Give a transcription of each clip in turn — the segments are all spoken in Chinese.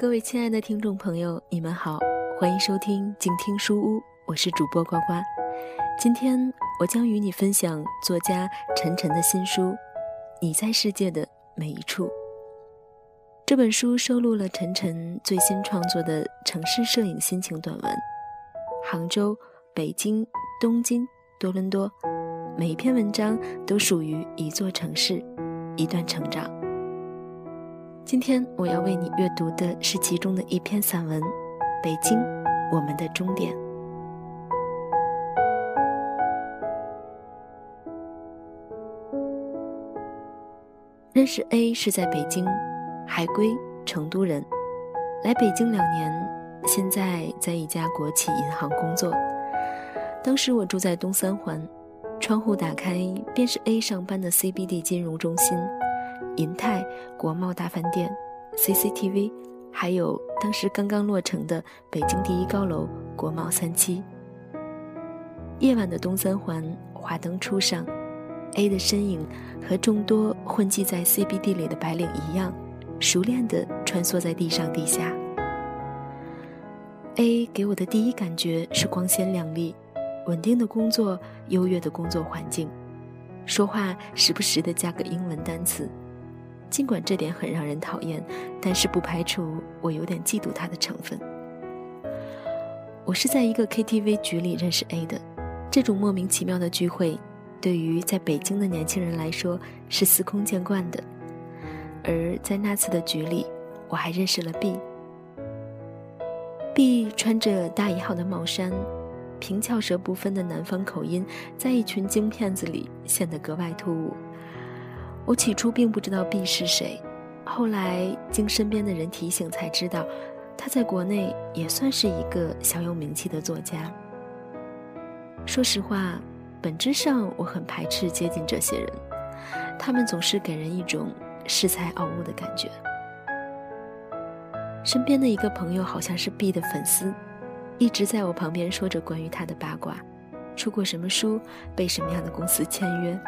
各位亲爱的听众朋友，你们好，欢迎收听静听书屋，我是主播呱呱。今天我将与你分享作家陈晨的新书《你在世界的每一处》。这本书收录了陈晨最新创作的城市摄影心情短文。杭州、北京、东京、多伦多，每一篇文章都属于一座城市，一段成长。今天我要为你阅读的是其中的一篇散文《北京，我们的终点》。认识 A 是在北京，海归，成都人，来北京两年，现在在一家国企银行工作。当时我住在东三环，窗户打开便是 A 上班的 CBD 金融中心。银泰、国贸大饭店、CCTV，还有当时刚刚落成的北京第一高楼国贸三期。夜晚的东三环，华灯初上，A 的身影和众多混迹在 CBD 里的白领一样，熟练地穿梭在地上地下。A 给我的第一感觉是光鲜亮丽、稳定的工作、优越的工作环境，说话时不时的加个英文单词。尽管这点很让人讨厌，但是不排除我有点嫉妒他的成分。我是在一个 KTV 局里认识 A 的，这种莫名其妙的聚会，对于在北京的年轻人来说是司空见惯的。而在那次的局里，我还认识了 B。B 穿着大一号的帽衫，平翘舌不分的南方口音，在一群京片子里显得格外突兀。我起初并不知道 B 是谁，后来经身边的人提醒才知道，他在国内也算是一个小有名气的作家。说实话，本质上我很排斥接近这些人，他们总是给人一种恃才傲物的感觉。身边的一个朋友好像是 B 的粉丝，一直在我旁边说着关于他的八卦，出过什么书，被什么样的公司签约。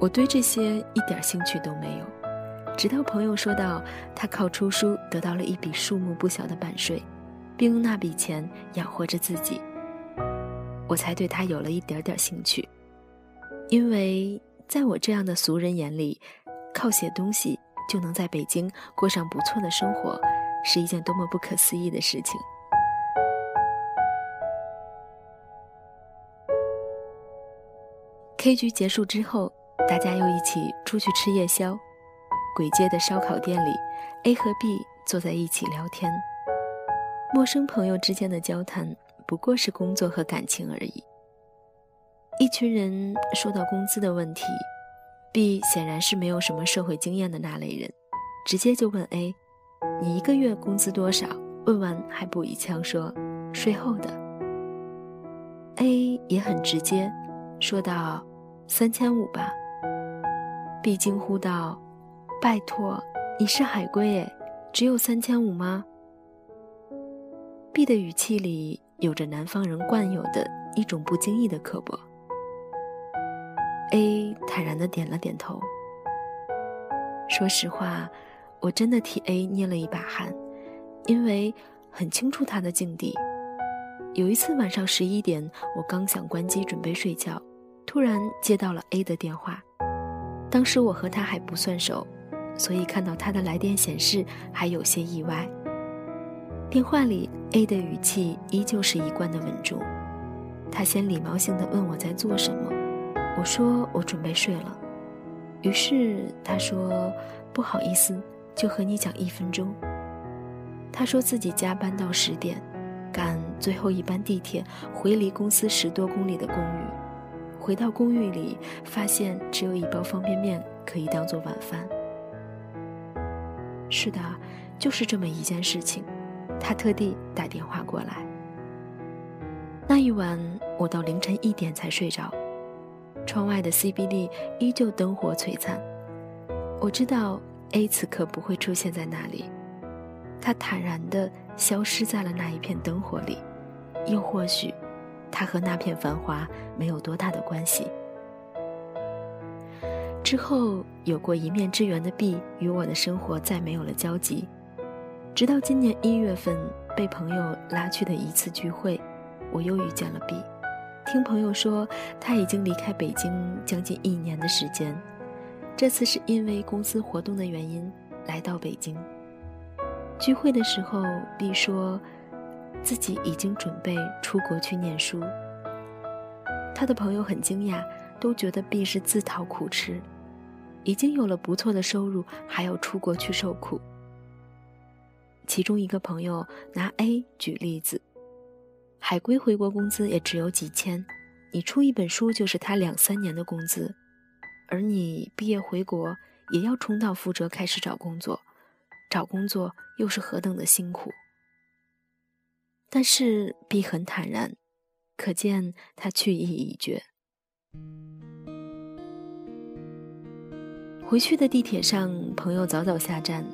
我对这些一点兴趣都没有，直到朋友说到他靠出书得到了一笔数目不小的版税，并用那笔钱养活着自己，我才对他有了一点点兴趣。因为在我这样的俗人眼里，靠写东西就能在北京过上不错的生活，是一件多么不可思议的事情。K 局结束之后。大家又一起出去吃夜宵，鬼街的烧烤店里，A 和 B 坐在一起聊天。陌生朋友之间的交谈不过是工作和感情而已。一群人说到工资的问题，B 显然是没有什么社会经验的那类人，直接就问 A：“ 你一个月工资多少？”问完还补一枪说：“税后的。”A 也很直接，说道：“三千五吧。” B 惊呼道：“拜托，你是海归诶，只有三千五吗？”B 的语气里有着南方人惯有的一种不经意的刻薄。A 坦然的点了点头。说实话，我真的替 A 捏了一把汗，因为很清楚他的境地。有一次晚上十一点，我刚想关机准备睡觉，突然接到了 A 的电话。当时我和他还不算熟，所以看到他的来电显示还有些意外。电话里 A 的语气依旧是一贯的稳重，他先礼貌性的问我在做什么，我说我准备睡了。于是他说不好意思，就和你讲一分钟。他说自己加班到十点，赶最后一班地铁回离公司十多公里的公寓。回到公寓里，发现只有一包方便面可以当做晚饭。是的，就是这么一件事情。他特地打电话过来。那一晚，我到凌晨一点才睡着。窗外的 CBD 依旧灯火璀璨。我知道 A 此刻不会出现在那里，他坦然地消失在了那一片灯火里，又或许。他和那片繁华没有多大的关系。之后有过一面之缘的 B 与我的生活再没有了交集，直到今年一月份被朋友拉去的一次聚会，我又遇见了 B。听朋友说，他已经离开北京将近一年的时间，这次是因为公司活动的原因来到北京。聚会的时候，B 说自己已经准备出国去念书。他的朋友很惊讶，都觉得 B 是自讨苦吃，已经有了不错的收入，还要出国去受苦。其中一个朋友拿 A 举例子。海归回国工资也只有几千，你出一本书就是他两三年的工资，而你毕业回国也要重蹈覆辙开始找工作，找工作又是何等的辛苦。但是 B 很坦然，可见他去意已决。回去的地铁上，朋友早早下站，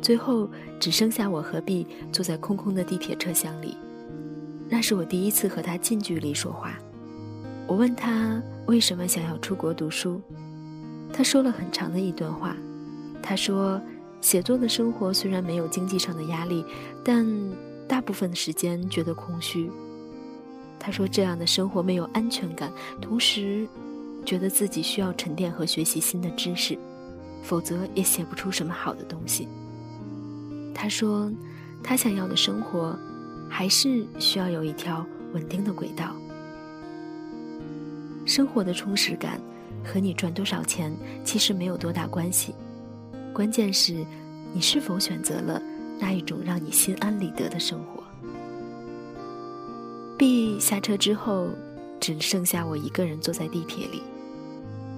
最后只剩下我和 B 坐在空空的地铁车厢里。那是我第一次和他近距离说话。我问他为什么想要出国读书，他说了很长的一段话。他说，写作的生活虽然没有经济上的压力，但大部分的时间觉得空虚。他说，这样的生活没有安全感，同时觉得自己需要沉淀和学习新的知识，否则也写不出什么好的东西。他说，他想要的生活。还是需要有一条稳定的轨道。生活的充实感和你赚多少钱其实没有多大关系，关键是你是否选择了那一种让你心安理得的生活。B 下车之后，只剩下我一个人坐在地铁里，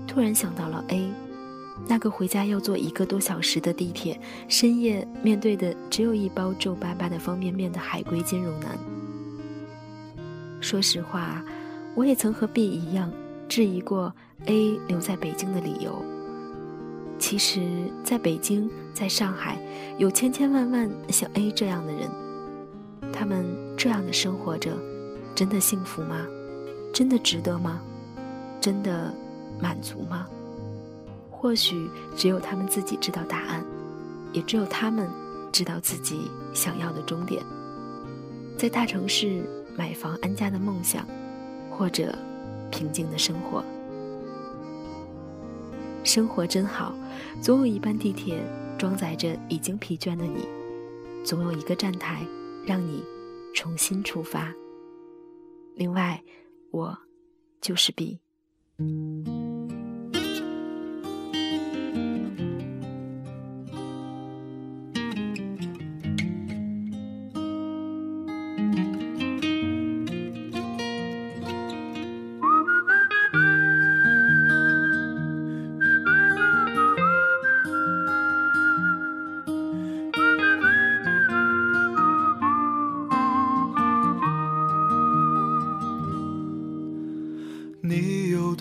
突然想到了 A。那个回家要坐一个多小时的地铁，深夜面对的只有一包皱巴巴的方便面的海归金融男。说实话，我也曾和 B 一样质疑过 A 留在北京的理由。其实，在北京，在上海，有千千万万像 A 这样的人，他们这样的生活着，真的幸福吗？真的值得吗？真的满足吗？或许只有他们自己知道答案，也只有他们知道自己想要的终点，在大城市买房安家的梦想，或者平静的生活。生活真好，总有一班地铁装载着已经疲倦的你，总有一个站台让你重新出发。另外，我就是 B。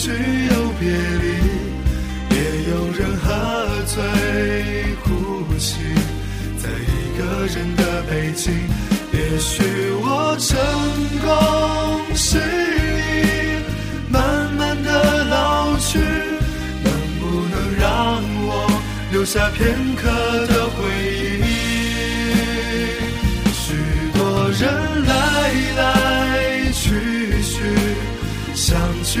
聚又别离，也有人喝醉呼吸，在一个人的北京。也许我成功失意，慢慢的老去，能不能让我留下片刻的回忆？许多人来来去去，相聚。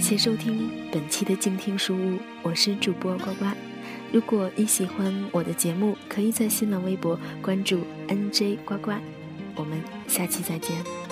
感谢收听本期的静听书屋，我是主播呱呱。如果你喜欢我的节目，可以在新浪微博关注 NJ 呱呱。我们下期再见。